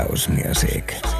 house music.